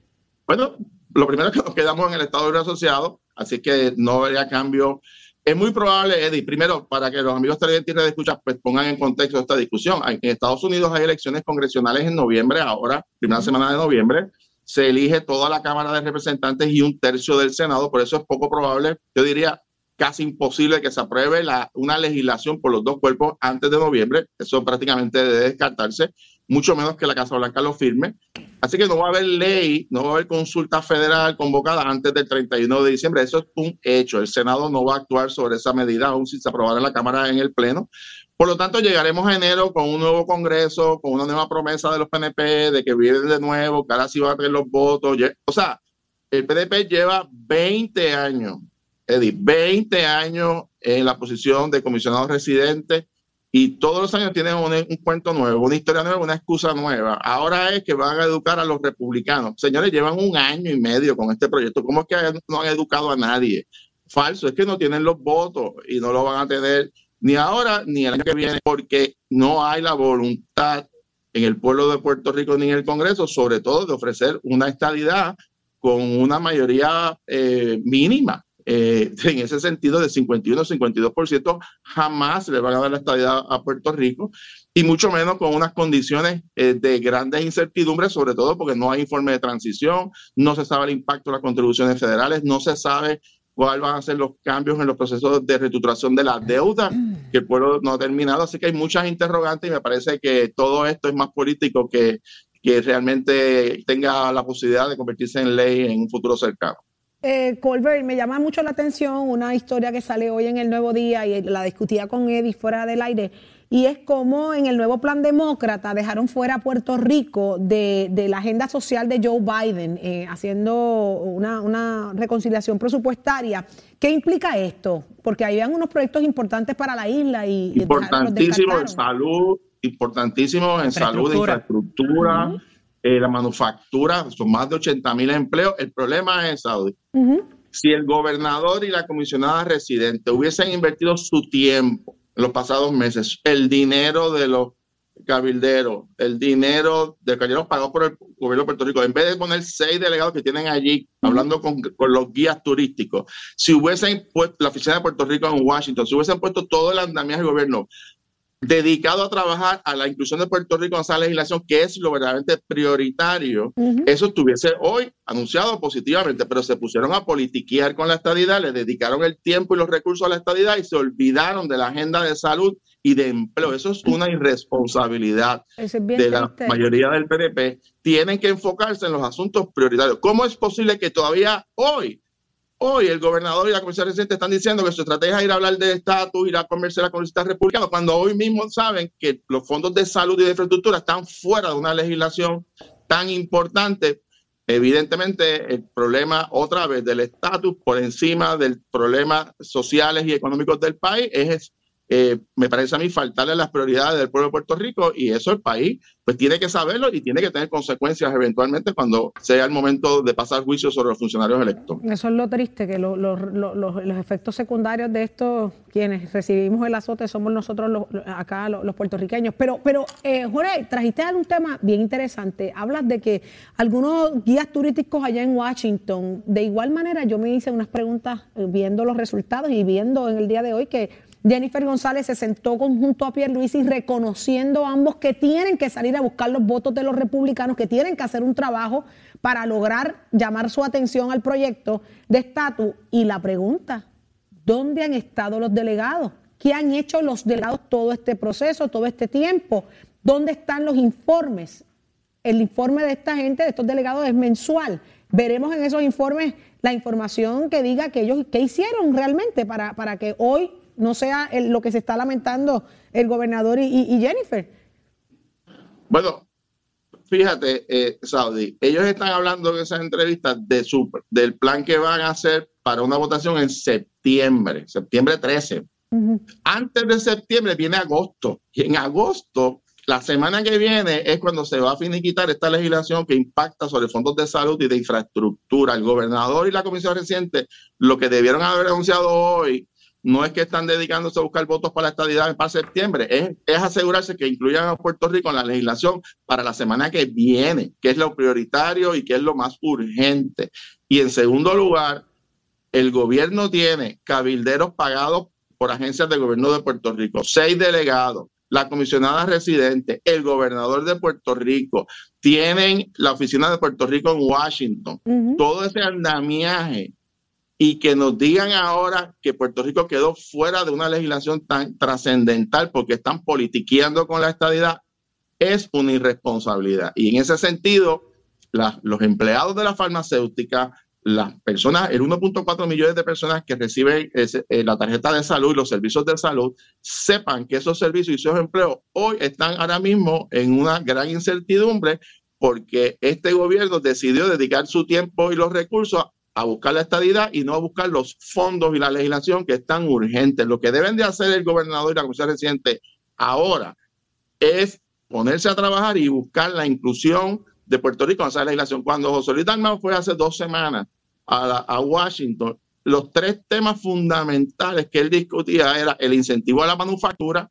Bueno, lo primero es que nos quedamos en el Estado Libre Asociado, así que no habría cambio. Es muy probable, Eddie, primero, para que los amigos televidentes de escuchar, pues pongan en contexto esta discusión. En Estados Unidos hay elecciones congresionales en noviembre, ahora, primera semana de noviembre se elige toda la Cámara de Representantes y un tercio del Senado, por eso es poco probable, yo diría casi imposible que se apruebe la, una legislación por los dos cuerpos antes de noviembre, eso prácticamente debe descartarse, mucho menos que la Casa Blanca lo firme. Así que no va a haber ley, no va a haber consulta federal convocada antes del 31 de diciembre. Eso es un hecho. El Senado no va a actuar sobre esa medida, aún si se aprobara en la Cámara en el Pleno. Por lo tanto, llegaremos a enero con un nuevo Congreso, con una nueva promesa de los PNP de que vienen de nuevo, que ahora sí van a tener los votos. O sea, el PNP lleva 20 años, Eddie, 20 años en la posición de comisionado residente y todos los años tienen un, cuento nuevo, una historia nueva, una excusa nueva. Ahora es que van a educar a los republicanos. Señores, llevan un año y medio con este proyecto. ¿Cómo es que no han educado a nadie? Falso, es que no tienen los votos y no lo van a tener ni ahora ni el año que viene, porque no hay la voluntad en el pueblo de Puerto Rico ni en el Congreso, sobre todo de ofrecer una estabilidad con una mayoría eh, mínima. Eh, <laughs> en ese sentido, de 51-52%, jamás le van a dar la estabilidad a Puerto Rico y mucho menos con unas condiciones eh, de grandes incertidumbres, sobre todo porque no hay informe de transición, no se sabe el impacto de las contribuciones federales, no se sabe cuáles van a ser los cambios en los procesos de reestructuración de la deuda que el pueblo no ha terminado. Así que hay muchas interrogantes y me parece que todo esto es más político que, que realmente tenga la posibilidad de convertirse en ley en un futuro cercano. Eh, Colbert, me llama mucho la atención una historia que sale hoy en el Nuevo Día y la discutía con Eddie fuera del aire y es como en el nuevo plan demócrata dejaron fuera a Puerto Rico de, la agenda social de Joe Biden, eh, haciendo una, reconciliación presupuestaria. ¿Qué implica esto? Porque habían unos proyectos importantes para la isla y... Importantísimo en salud, importantísimo en salud, infraestructura, eh, la manufactura, son más de 80 mil empleos. El problema es, Saudi, si el gobernador y la comisionada residente hubiesen invertido su tiempo en los pasados meses, el dinero de los cabilderos, el dinero de caballeros pagados por el gobierno de Puerto Rico, en vez de poner seis delegados que tienen allí hablando con, los guías turísticos, si hubiesen puesto la oficina de Puerto Rico en Washington, si hubiesen puesto todo el andamiaje del gobierno dedicado a trabajar a la inclusión de Puerto Rico en esa legislación, que es lo verdaderamente prioritario, eso estuviese hoy anunciado positivamente, pero se pusieron a politiquear con la estadidad, le dedicaron el tiempo y los recursos a la estadidad y se olvidaron de la agenda de salud y de empleo. Eso es una irresponsabilidad de la mayoría del PDP. Tienen que enfocarse en los asuntos prioritarios. ¿Cómo es posible que todavía hoy Hoy el gobernador y la comisión residente están diciendo que su estrategia es ir a hablar de estatus, ir a convencer a la comunidad republicana, cuando hoy mismo saben que los fondos de salud y de infraestructura están fuera de una legislación tan importante. Evidentemente, el problema otra vez del estatus por encima del problema sociales y económicos del país es eh, me parece a mí faltarle las prioridades del pueblo de Puerto Rico y eso el país pues tiene que saberlo y tiene que tener consecuencias eventualmente cuando sea el momento de pasar juicio sobre los funcionarios electos. Eso es lo triste, que los efectos secundarios de esto, quienes recibimos el azote somos nosotros acá los, puertorriqueños. Pero, pero eh, Jorge, trajiste un tema bien interesante. Hablas de que algunos guías turísticos allá en Washington, de igual manera yo me hice unas preguntas eh, viendo los resultados y viendo en el día de hoy que Jennifer González se sentó junto a Pierre Luis y reconociendo ambos que tienen que salir a buscar los votos de los republicanos, que tienen que hacer un trabajo para lograr llamar su atención al proyecto de estatus. Y la pregunta, ¿dónde han estado los delegados? ¿Qué han hecho los delegados todo este proceso, todo este tiempo? ¿Dónde están los informes? El informe de esta gente, de estos delegados, es mensual. Veremos en esos informes la información que diga que ellos, qué hicieron realmente para, para que hoy no sea lo que se está lamentando el gobernador y, Jennifer. Bueno, fíjate, eh, Saudi, ellos están hablando en esas entrevistas de su, del plan que van a hacer para una votación en septiembre, septiembre 13. Antes de septiembre viene agosto y en agosto la semana que viene es cuando se va a finiquitar esta legislación que impacta sobre fondos de salud y de infraestructura. El gobernador y la comisión reciente lo que debieron haber anunciado hoy no es que están dedicándose a buscar votos para la estadidad para septiembre, es, es, asegurarse que incluyan a Puerto Rico en la legislación para la semana que viene, que es lo prioritario y que es lo más urgente. Y en segundo lugar, el gobierno tiene cabilderos pagados por agencias del gobierno de Puerto Rico, seis delegados, la comisionada residente, el gobernador de Puerto Rico, tienen la oficina de Puerto Rico en Washington. Todo ese andamiaje y que nos digan ahora que Puerto Rico quedó fuera de una legislación tan trascendental porque están politiqueando con la estadidad, es una irresponsabilidad. Y en ese sentido, los empleados de la farmacéutica, las personas, el 1.4 millones de personas que reciben eh, la tarjeta de salud y los servicios de salud, sepan que esos servicios y esos empleos hoy están ahora mismo en una gran incertidumbre porque este gobierno decidió dedicar su tiempo y los recursos a buscar la estadidad y no a buscar los fondos y la legislación que están urgentes. Lo que deben de hacer el gobernador y la comisión reciente ahora es ponerse a trabajar y buscar la inclusión de Puerto Rico en esa legislación. Cuando José Luis Dalmau fue hace dos semanas a, Washington, los tres temas fundamentales que él discutía era el incentivo a la manufactura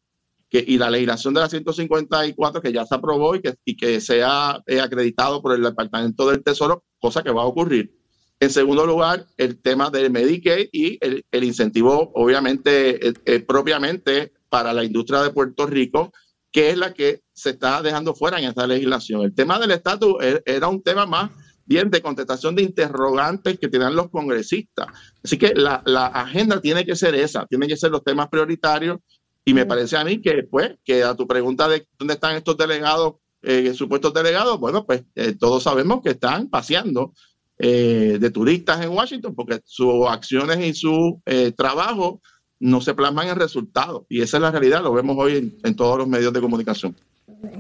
y la legislación de la 154 que ya se aprobó y que, y que se ha eh, acreditado por el Departamento del Tesoro, cosa que va a ocurrir. En segundo lugar, el tema del Medicaid y el, incentivo, obviamente, eh, eh, propiamente para la industria de Puerto Rico, que es la que se está dejando fuera en esta legislación. El tema del estatus e, era un tema más bien de contestación de interrogantes que tienen los congresistas. Así que la, agenda tiene que ser esa, tienen que ser los temas prioritarios. Y me parece a mí que, pues, que a tu pregunta de dónde están estos delegados, eh, supuestos delegados, bueno, pues eh, todos sabemos que están paseando eh, de turistas en Washington porque sus acciones y su trabajo no se plasman en resultados. Y esa es la realidad, lo vemos hoy en todos los medios de comunicación.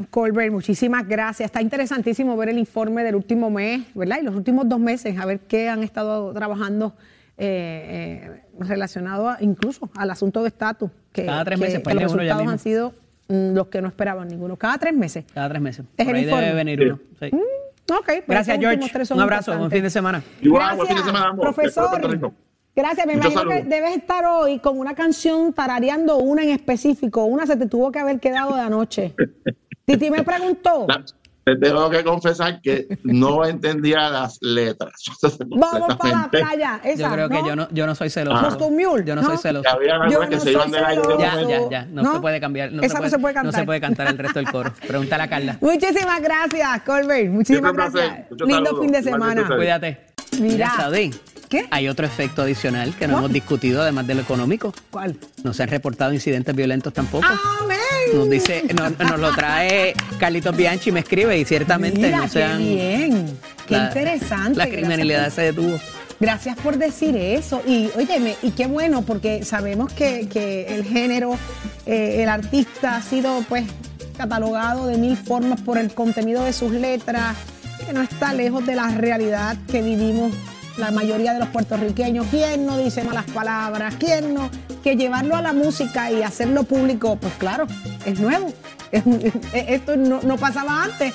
Colbert, muchísimas gracias. Está interesantísimo ver el informe del último mes, ¿verdad? Y los últimos dos meses, a ver qué han estado trabajando eh, eh, relacionado incluso al asunto de estatus. Que, Cada tres meses, pues, los resultados han sido mm, los que no esperaban ninguno. Cada tres meses. Cada tres meses. Es el informe. debe venir uno. Sí. Mm, pues gracias, George. Un abrazo, buen fin de semana. Gracias, buen fin de semana, profesor. Gracias, me imagino que debes estar hoy con una canción tarareando una en específico. Una se te tuvo que haber quedado de anoche. <laughs> Titi me preguntó. Te tengo que confesar que no entendía las letras. <laughs> Vamos para la playa. yo creo que yo no, yo no soy celoso. Yo no, soy celoso. yo que se iban Ya, ya, ya. No, se puede cambiar. No Esa se puede, no se puede cantar. No se puede cantar el resto del coro. <laughs> Pregúntale a Carla. Muchísimas gracias, Colbert. Muchísimas gracias. Lindo fin de semana. Cuídate. Mira, ¿Qué? Hay otro efecto adicional que no hemos discutido, además de lo económico. ¿Cuál? No se han reportado incidentes violentos tampoco. ¡Amén! Nos dice, nos, lo trae Carlitos Bianchi, me escribe, y ciertamente no se han. Qué bien, qué interesante. La criminalidad se detuvo. Gracias por decir eso. Y óyeme, y qué bueno, porque sabemos que, el género, eh, el artista ha sido pues catalogado de mil formas por el contenido de sus letras, que no está lejos de la realidad que vivimos la mayoría de los puertorriqueños. ¿Quién no dice malas palabras? ¿Quién no? Que llevarlo a la música y hacerlo público, pues claro, es nuevo. <laughs> esto no, pasaba antes.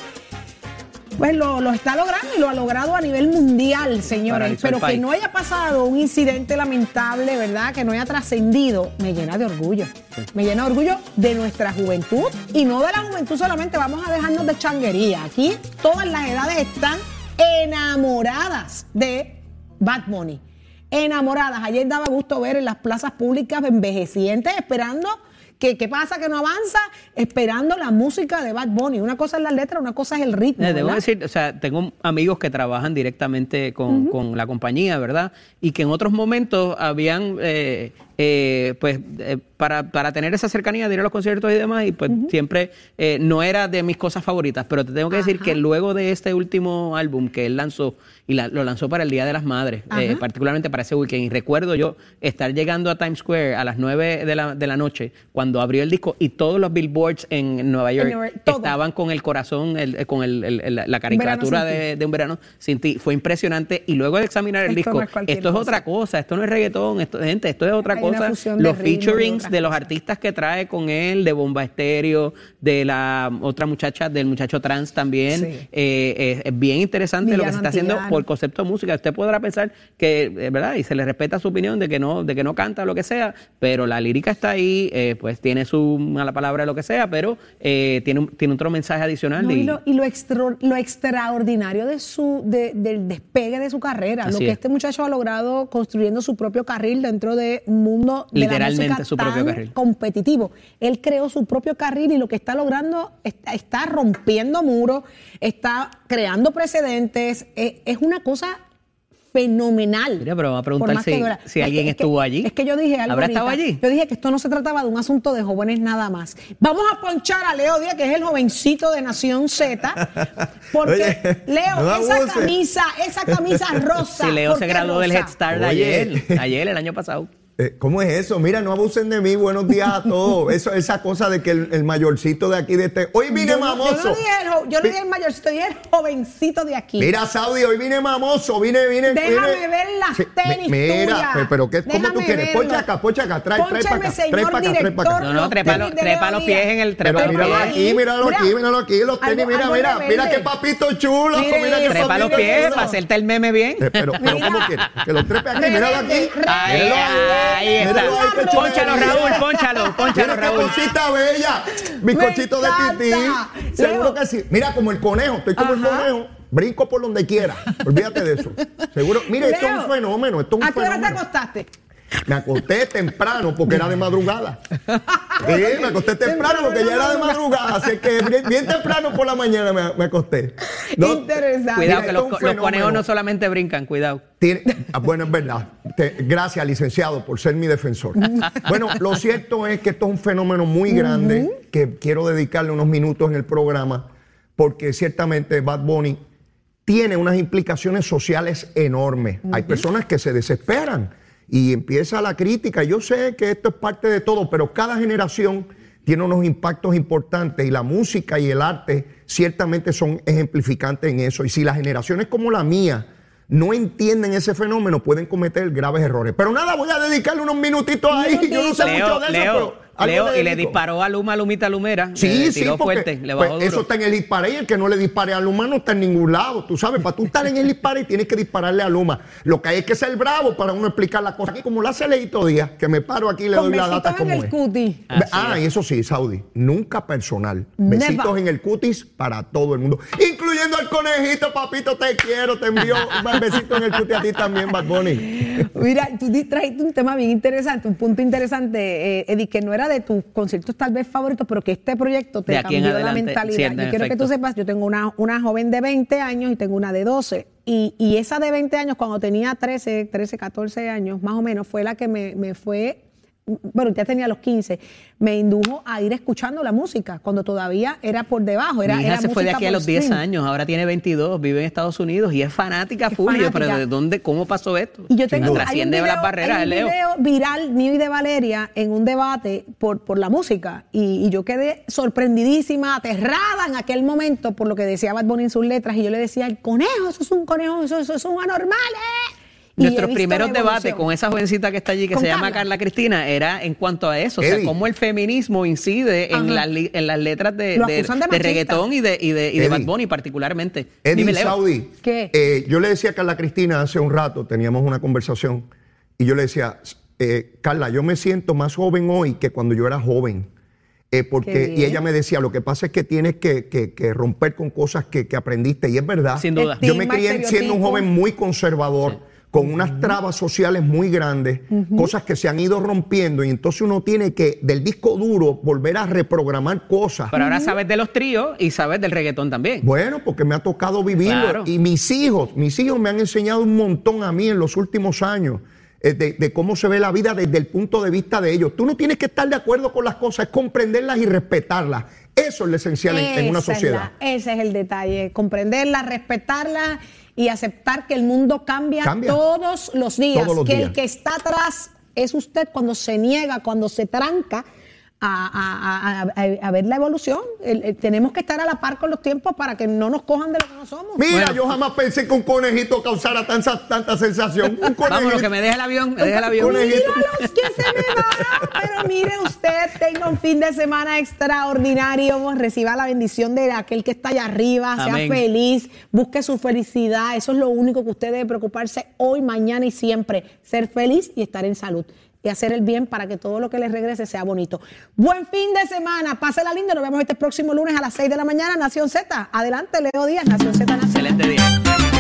Pues lo, está logrando y lo ha logrado a nivel mundial, señores. Pero que no haya pasado un incidente lamentable, ¿verdad? Que no haya trascendido, me llena de orgullo. Me llena de orgullo de nuestra juventud y no de la juventud solamente. Vamos a dejarnos de changuería. Aquí todas las edades están enamoradas de Bad Money. Enamoradas. Ayer daba gusto ver en las plazas públicas envejecientes esperando que qué pasa que no avanza, esperando la música de Bad Bunny. Una cosa es la letra, una cosa es el ritmo. Eh, Debo ¿verdad? decir, o sea, tengo amigos que trabajan directamente con, con la compañía, ¿verdad? Y que en otros momentos habían, eh, eh, pues, eh, para, para tener esa cercanía de ir a los conciertos y demás, y pues siempre eh, no era de mis cosas favoritas, pero te tengo que decir que luego de este último álbum que él lanzó, y la- lo lanzó para el Día de las Madres, eh, particularmente para ese weekend, y recuerdo yo estar llegando a Times Square a las 9 de la, de la noche, cuando abrió el disco, y todos los billboards en Nueva York Nueva York, todo. estaban con el corazón, el- eh, con el- la caricatura de, de un verano sin ti. Fue impresionante. Y luego de examinar el Esto disco, no es cualquier esto es cosa. otra cosa, esto no es reggaetón, esto, gente, esto es otra Hay Los featurings de los artistas que trae con él, de Bomba Estéreo, de la otra muchacha, del muchacho trans también. Sí. Eh, eh, es bien interesante lo que se está haciendo por concepto de música. Usted podrá pensar que, eh, ¿verdad? Y se le respeta su opinión de que no, de que no canta o lo que sea, pero la lírica está ahí, eh, pues tiene su mala palabra lo que sea, pero eh, tiene, un- tiene otro mensaje adicional. No, y, y- lo, y lo extraordinario de su, de- del despegue de su carrera, lo que es. este muchacho ha logrado construyendo su propio carril dentro de un mundo de la Literalmente música su propio tan carril. competitivo. Él creó su propio carril y lo que está logrando está, está rompiendo muros, está creando precedentes, es, es una cosa fenomenal. Mira, pero vamos a preguntar si- si Es alguien que- es que- estuvo allí. Es que yo dije algo ¿Habrá ahorita. estado allí? Yo dije que esto no se trataba de un asunto de jóvenes nada más. Vamos a ponchar a Leo Díaz, que es el jovencito de Nación Z, <laughs> porque Oye, Leo, no esa abuse. camisa, esa camisa <laughs> rosa. Si Leo ¿por se graduó del? Head Start Oye. ayer, ayer, el año pasado. Eh, ¿Cómo es eso? Mira, no abusen de mí. Buenos días a todos. <laughs> Eso, esa cosa de que el, el mayorcito de aquí de este. Hoy vine Yo no- mamoso. Yo no dije el, jo- yo no dije el mayorcito, dije el jovencito de aquí. Mira, Saudi, hoy vine mamoso. Vine, vine. Déjame vine- ver las tenis mi- Mira, tuyas. pero, pero ¿qué, ¿cómo tú quieres? verlo. Poncha acá, poncha acá. Trae, trae para acá. señor Trae para acá, trae para acá. No, no, Los trepa, de trepa los pies en el Pero trepa los míralo aquí, míralo Mira. aquí, míralo aquí. Los tenis, Algo- mira, algo mira. Mira qué papito chulo. Mira qué Trepa los pies para hacerte el meme bien. Eh, Pero, pero. ¿cómo quieres? Que los trepe aquí, míralo aquí. Míralo ahí está. Pónchalo. Raúl, pónchalo, pónchalo, Mira Raúl. cosita bella. Bizcochito de tití. Seguro que sí. Mira, como el conejo. Estoy como el conejo. Brinco por donde quiera. Olvídate de eso. Seguro. Mire, esto es un fenómeno. Esto es un ¿A qué hora te acostaste? Me acosté temprano porque era de madrugada. Sí, me acosté temprano porque ya era de madrugada. Así que bien, bien temprano por la mañana me, me acosté. Interesante. Cuidado, Mira, que los, los conejos no solamente brincan, cuidado. Tiene- ah, bueno, es verdad. Te- gracias, licenciado, por ser mi defensor. Bueno, lo cierto es que esto es un fenómeno muy grande que quiero dedicarle unos minutos en el programa porque ciertamente Bad Bunny tiene unas implicaciones sociales enormes. Hay personas que se desesperan y empieza la crítica. Yo sé que esto es parte de todo, pero cada generación tiene unos impactos importantes y la música y el arte ciertamente son ejemplificantes en eso. Y si las generaciones como la mía no entienden ese fenómeno, pueden cometer graves errores. Pero nada, voy a dedicarle unos minutitos ahí. Yo no sé mucho Leo, de eso, Leo, pero Leo, y le disparó a Luma, Lumita, Lumera. Sí, le sí, tiró porque, fuerte, le pues, bajó eso duro. está en el dispare y el que no le dispare a Luma no está en ningún lado, tú sabes, para tú estar en el dispare tienes que dispararle a Luma. Lo que hay es que ser bravo para uno explicar la cosa aquí como la hace Leito Díaz, que me paro aquí y le Con doy la besitos data en como el es. cuti. Así ah, es. y eso sí, Saudi, nunca personal. Never. Besitos en el cutis para todo el mundo, incluyendo al conejito, papito, te quiero, te envío un besito en el cutis a ti también, Bad Bunny. Mira, tú trajiste un tema bien interesante, un punto interesante, eh, Eddie, que no era de tus conciertos tal vez favoritos, pero que este proyecto te cambió la adelante, mentalidad. sí, yo quiero que tú sepas, yo tengo una, una joven de 20 años y tengo una de 12. Y, y esa de 20 años, cuando tenía 13, 13, 14 años, más o menos, fue la que me, me fue bueno, ya tenía los 15, me indujo a ir escuchando la música cuando todavía era por debajo. Era, Mi hija era se fue de aquí a los 10 stream. años, ahora tiene 22, vive en Estados Unidos y es fanática Es. Yo, Pero. ¿de dónde, cómo pasó esto? Y yo tengo hay un Trasciende video, las barreras, hay un Leo. video viral mío y de Valeria en un debate por, por la música y, y yo quedé sorprendidísima, aterrada en aquel momento por lo que decía Bad Bunny en sus letras y yo le decía, el conejo, eso es un conejo, eso, eso es un anormal. ¿eh?". Y he Nuestros primeros la debates con esa jovencita que está allí, que se llama Carla. Cristina, era en cuanto a eso, o sea, cómo el feminismo incide en, li- en las letras de, de- de de reggaetón y de, y de, y. Bad Bunny particularmente. Eddie Dime. Saudi. ¿Qué? eh, yo le decía a Carla Cristina hace un rato, teníamos una conversación, y yo le decía, eh, Carla, yo me siento más joven hoy que cuando yo era joven. Eh, porque, y ella me decía, lo que pasa es que tienes que, que- que romper con cosas que, que aprendiste, y es verdad. Sin duda. Yo me crié siendo un joven muy conservador, con unas trabas sociales muy grandes, cosas que se han ido rompiendo y entonces uno tiene que del disco duro volver a reprogramar cosas. Pero ahora sabes de los tríos y sabes del reggaetón también. Bueno, porque me ha tocado vivirlo Claro. y mis hijos, mis hijos me han enseñado un montón a mí en los últimos años. eh, De, de cómo se ve la vida desde el punto de vista de ellos. Tú no tienes que estar de acuerdo con las cosas, es comprenderlas y respetarlas. Eso es lo esencial en, en una es sociedad. la- ese es el detalle, comprenderla, respetarla y aceptar que el mundo cambia, Cambia. todos los días, Todos los que días. el que está atrás es usted cuando se niega, cuando se tranca a, a- a- a- a ver la evolución. El- el- tenemos que estar a la par con los tiempos para que no nos cojan de lo que no somos. Mira, Bueno. yo jamás pensé que un conejito causara tanta, tanta sensación. Un conejito. Vámonos, que me deje el avión, me deje el avión. Conejito. Míralos que se me va. Pero mire usted, tenga un fin de semana extraordinario. Reciba la bendición de aquel que está allá arriba. Sea Amén. feliz. Busque su felicidad. Eso es lo único que usted debe preocuparse hoy, mañana y siempre. Ser feliz y estar en salud. Hacer el bien para que todo lo que le regrese sea bonito. Buen fin de semana. Pásela linda. Nos vemos este próximo lunes a las 6 de la mañana. Nación Z. Adelante, Leo Díaz. Nación Z. Excelente día.